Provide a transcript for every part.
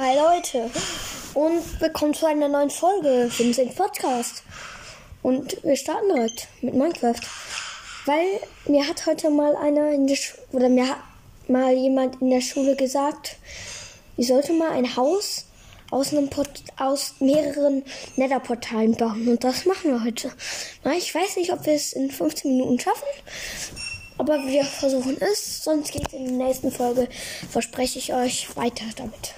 Hi Leute und willkommen zu einer neuen Folge Vincent Podcast. Und wir starten heute mit Minecraft, weil mir hat heute mal einer in der Sch oder mir hat mal jemand in der Schule gesagt, ich sollte mal ein Haus aus einem Port aus mehreren Netherportalen bauen und das machen wir heute. Na, ich weiß nicht, ob wir es in 15 Minuten schaffen, aber wir versuchen es, sonst geht es in der nächsten Folge, verspreche ich euch, weiter damit.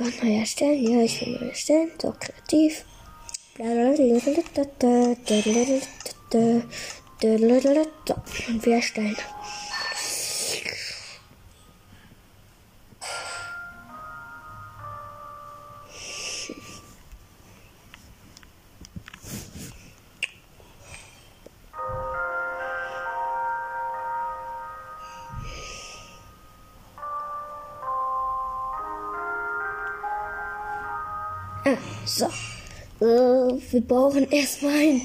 Und neu erstellen, ja, ich will neu erstellen, so kreativ. So, und wir erstellen. So. Äh, wir brauchen erstmal ein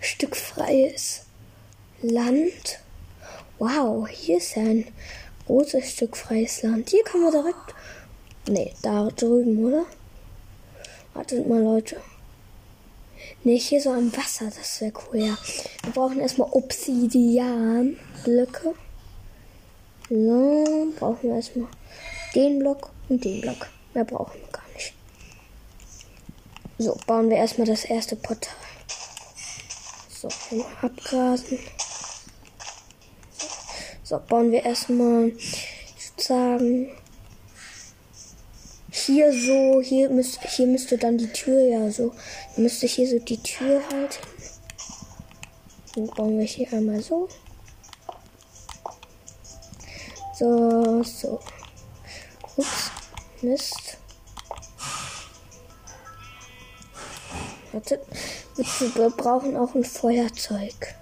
Stück freies Land. Wow, hier ist ja ein großes Stück freies Land. Hier kann man direkt. Nee, da drüben, oder? Wartet mal, Leute. Nee, hier so am Wasser, das wäre cool, ja. Wir brauchen erstmal Obsidian-Blöcke. So, brauchen wir erstmal den Block und den Block. Mehr brauchen wir gar. So, bauen wir erstmal das erste Portal. So, abgrasen. So, bauen wir erstmal, ich würde sagen, hier so, hier müsste, hier müsste dann die Tür ja so, müsste hier so die Tür halt. Dann bauen wir hier einmal so. So, so. Ups, Mist. Warte, wir brauchen auch ein Feuerzeug.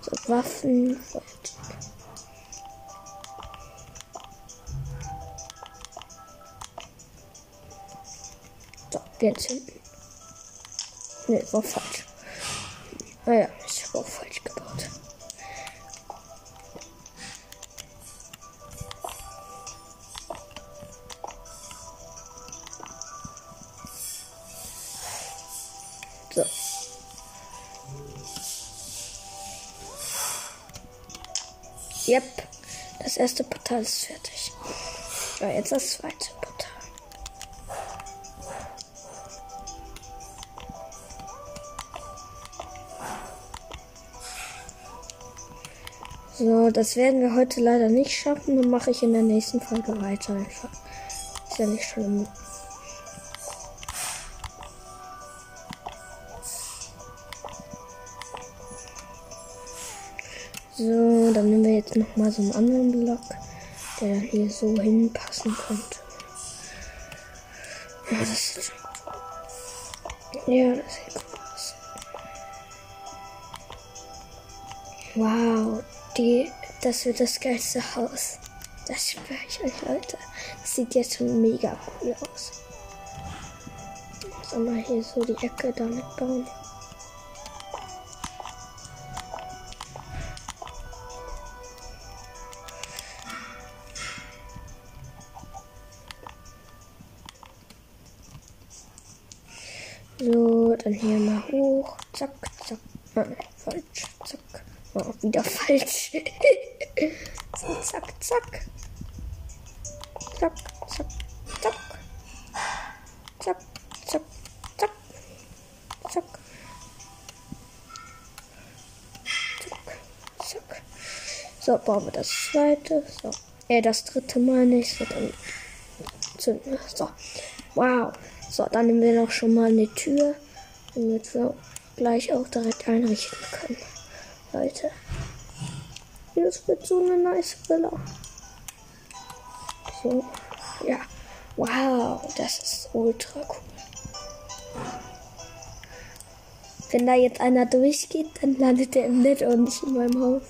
So, Waffen, Feuerzeug. So, wir entzünden. Ne, war falsch. Naja, erste Portal ist fertig. Ja, jetzt das zweite Portal. So, das werden wir heute leider nicht schaffen. Dann mache ich in der nächsten Folge weiter einfach. Ist ja nicht schlimm. Dann nehmen wir jetzt noch mal so einen anderen Block, der dann hier so hinpassen könnte. Ja, das sieht schon gut aus. Ja, das sieht gut aus. Wow, die, das wird das geilste Haus. Das schwöre ich euch, Leute. Das sieht jetzt schon mega cool aus. Sollen wir hier so die Ecke damit bauen? So, dann hier mal hoch. Zack, zack. Nein, falsch. Zack. Oh, wieder falsch. zack, zack. Zack, zack, zack. Zack, zack, zack. Zack. Zack, zack. So, bauen wir das zweite. So. Äh, das dritte mal nicht. So, dann zünden. So. Wow. So, dann nehmen wir noch schon mal eine Tür, damit wir gleich auch direkt einrichten können. Leute. Das wird so eine nice Villa. So, ja. Wow, das ist ultra cool. Wenn da jetzt einer durchgeht, dann landet er im Netz und nicht in meinem Haus.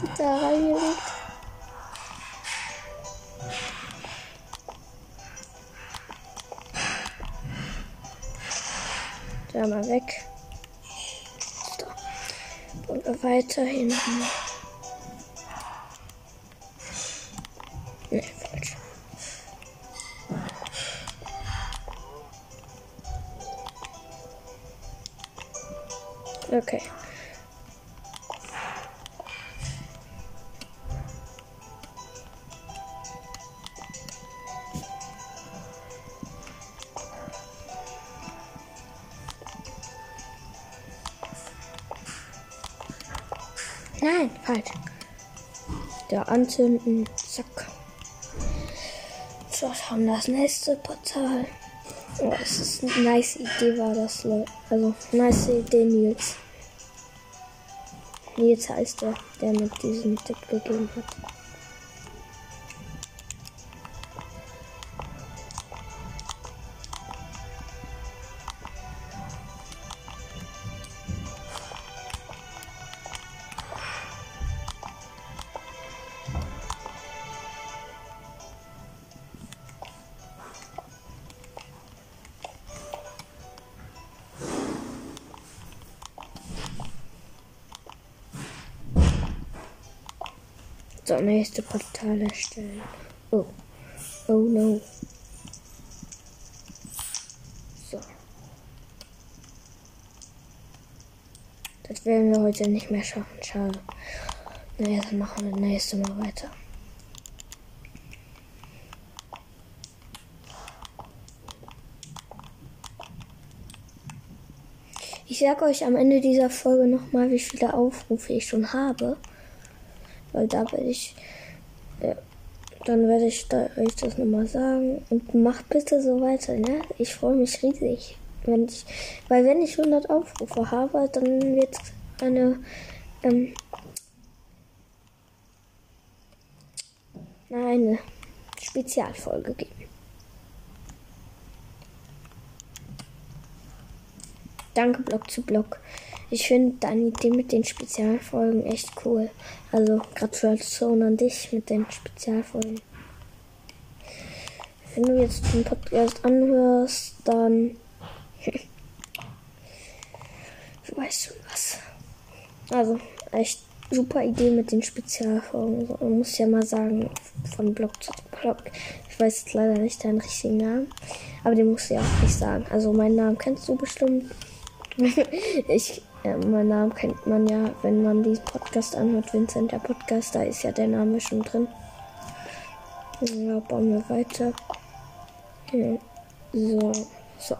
Total. Da mal weg. So. Und weiter Falsch. Der anzünden. Zack. So, schauen das nächste Portal. Oh, das ist eine nice Idee, war das, Leute. Also, nice Idee, Nils. Nils heißt der, der mit diesem Tipp gegeben hat. So, nächste Portal erstellen. Oh. Oh no. So. Das werden wir heute nicht mehr schaffen. Schade. Naja, dann machen wir das nächste Mal weiter. Ich sage euch am Ende dieser Folge nochmal, wie viele Aufrufe ich schon habe. Weil da werde ich, ja, dann werde ich da, euch das nochmal sagen. Und macht bitte so weiter, ne? Ich freue mich riesig. Wenn ich, weil wenn ich 100 Aufrufe habe, dann wird eine, ähm, eine Spezialfolge geben. Danke, Block zu Block. Ich finde deine Idee mit den Spezialfolgen echt cool. Also Gratulation an dich mit den Spezialfolgen. Wenn du jetzt den Podcast anhörst, dann weißt du was. Also echt super Idee mit den Spezialfolgen. So, man muss ja mal sagen, von Block zu Block. Ich weiß jetzt leider nicht deinen richtigen Namen, aber den musst du ja auch nicht sagen. Also meinen Namen kennst du bestimmt. ich, ja, meinen Namen kennt man ja, wenn man diesen Podcast anhört. Vincent, der Podcast, da ist ja der Name schon drin. Ja, bauen wir weiter. Ja, so, so.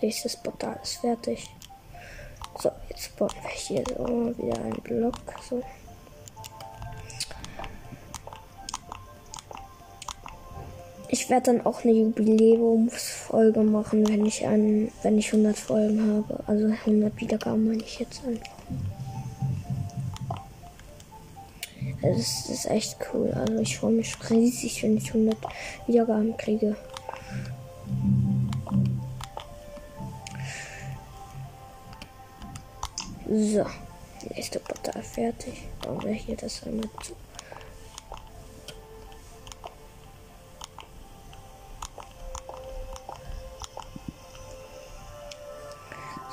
Nächstes Portal ist fertig. So, jetzt bauen wir hier so wieder einen Block. So. Ich werde dann auch eine Jubiläumsfolge machen, wenn ich an, wenn ich 100 Folgen habe. Also 100 Wiedergaben meine ich jetzt an. Das ist echt cool. Also ich freue mich riesig, wenn ich 100 Wiedergaben kriege. So, nächste Portal fertig. Bauen wir hier das einmal zu.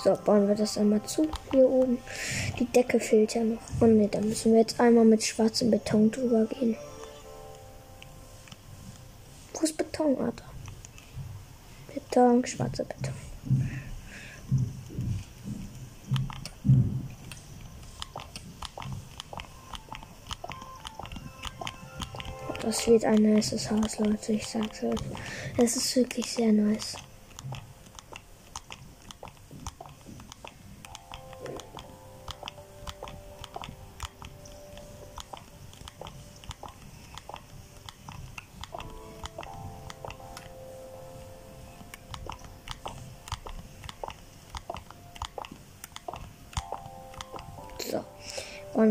So, bauen wir das einmal zu. Hier oben. Die Decke fehlt ja noch. Und oh, ne, da müssen wir jetzt einmal mit schwarzem Beton drüber gehen. Wo ist Beton, Alter? Beton, schwarzer Beton. Das wird ein nices Haus, Leute. Ich sag's euch. Es ist wirklich sehr nice.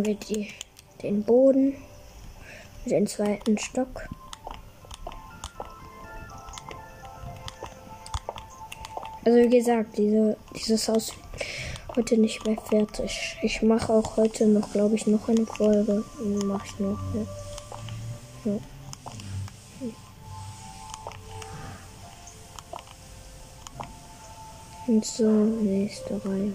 Bauen wir die, den Boden, den zweiten Stock. Also wie gesagt, diese, dieses Haus heute nicht mehr fertig. Ich mache auch heute noch, glaube ich, noch eine Folge. Mache ich noch. Ja. ja. Und so, nächste Reihe.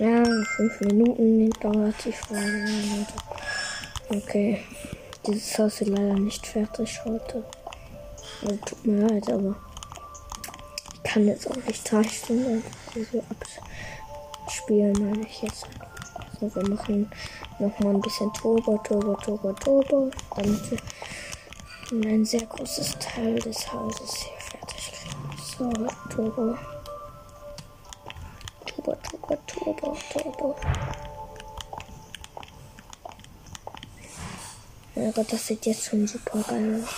Ja, fünf Minuten dauert die Folge. Okay. Dieses Haus ist leider nicht fertig heute. Also, tut mir leid, aber ich kann jetzt auch nicht drei Stunden so abspielen, meine ich jetzt. So, wir machen noch mal ein bisschen Turbo, Turbo, Turbo, Turbo, damit wir ein sehr großes Teil des Hauses hier fertig kriegen. So, Turbo. Turbo, Turbo, Turbo, Turbo. Mein Gott, das sieht jetzt schon super geil aus.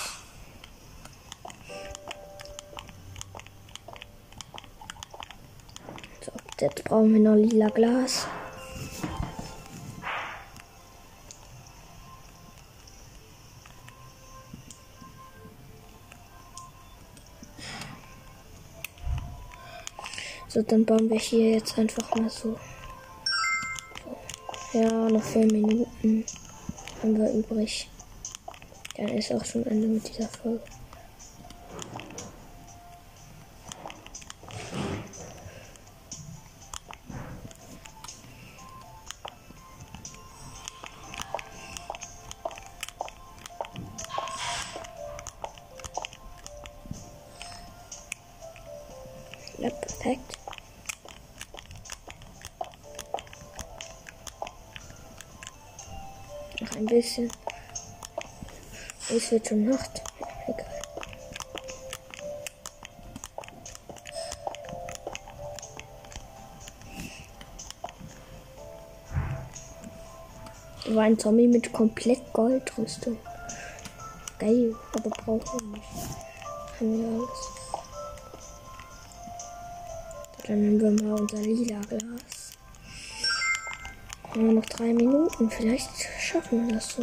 So, jetzt brauchen wir noch lila Glas. So, dann bauen wir hier jetzt einfach mal so. Ja, noch vier Minuten haben wir übrig. Dann ist auch schon Ende mit dieser Folge. Ja, perfekt. Bisschen. Es wird schon Nacht. Egal. Da war ein Zombie mit komplett Goldrüstung. Geil, aber brauchen wir nicht. Haben wir alles. Dann nehmen wir mal unser lila Glas. Nur noch drei Minuten. Vielleicht schaffen wir das so.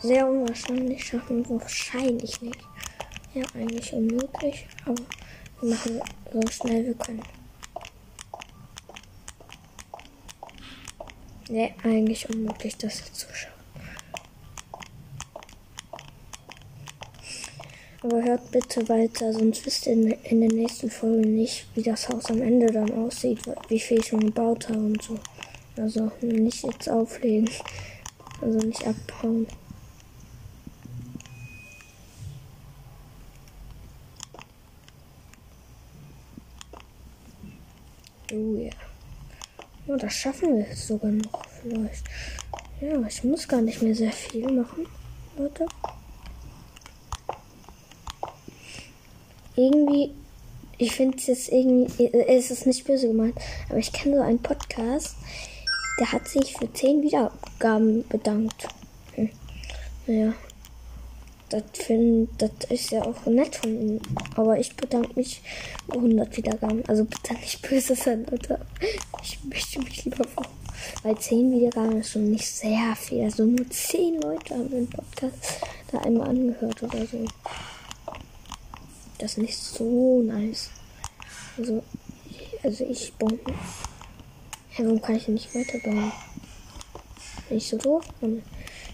Sehr unwahrscheinlich schaffen wir wahrscheinlich nicht. Ja, eigentlich unmöglich. Aber wir machen so schnell wir können. Ne, eigentlich unmöglich, das zu schaffen. Aber hört bitte weiter, sonst wisst ihr in, den nächsten Folgen nicht, wie das Haus am Ende dann aussieht, wie viel ich schon gebaut habe und so. Also nicht jetzt auflegen. Also nicht abhauen. Oh ja. Oh, das schaffen wir jetzt sogar noch vielleicht. Ja, ich muss gar nicht mehr sehr viel machen. Leute. Irgendwie, ich finde es jetzt irgendwie, es ist nicht böse gemeint, aber ich kenne so einen Podcast, der hat sich für 10 Wiedergaben bedankt. Hm. Naja, das, find, das ist ja auch nett von ihm. Aber ich bedanke mich für 100 Wiedergaben. Also bitte nicht böse sein, Leute. Ich möchte mich lieber vor. Weil 10 Wiedergaben ist schon nicht sehr viel. Also nur 10 Leute haben den Podcast da einmal angehört oder so. Das ist nicht so nice. Also, also ich baue. Hä, warum kann ich nicht weiterbauen? Bin ich so doof?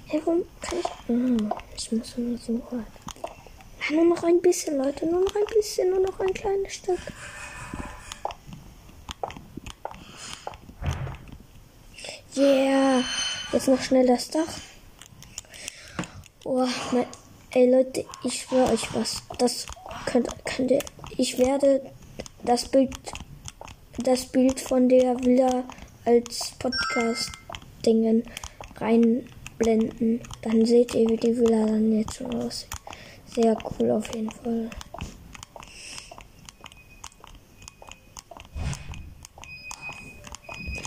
Hä, warum kann ich. Ah, ich muss nur so. Ja, nur noch ein bisschen, Leute. Nur noch ein bisschen, nur noch ein kleines Stück. Yeah. Jetzt noch schnell das Dach. Oh, mein, ey Leute, ich schwöre euch was. Das könnt, könnt ihr. Ich werde das Bild, das Bild von der Villa als Podcast-Dingen reinblenden. Dann seht ihr, wie die Villa dann jetzt so aussieht. Sehr cool auf jeden Fall.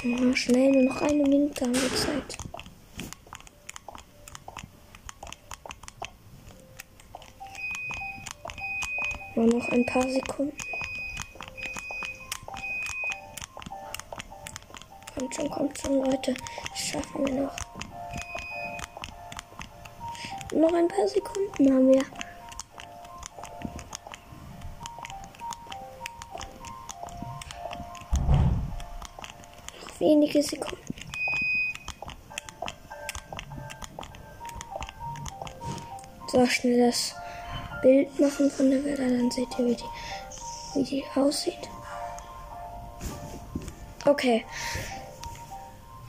Na, schnell, nur noch eine Minute haben wir Zeit. Nur noch ein paar Sekunden. Kommt schon, Leute. Das schaffen wir noch. Noch ein paar Sekunden haben wir. Noch wenige Sekunden. So schnell das Bild machen von der Villa, dann seht ihr, wie die, wie die aussieht. Okay.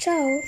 Ciao.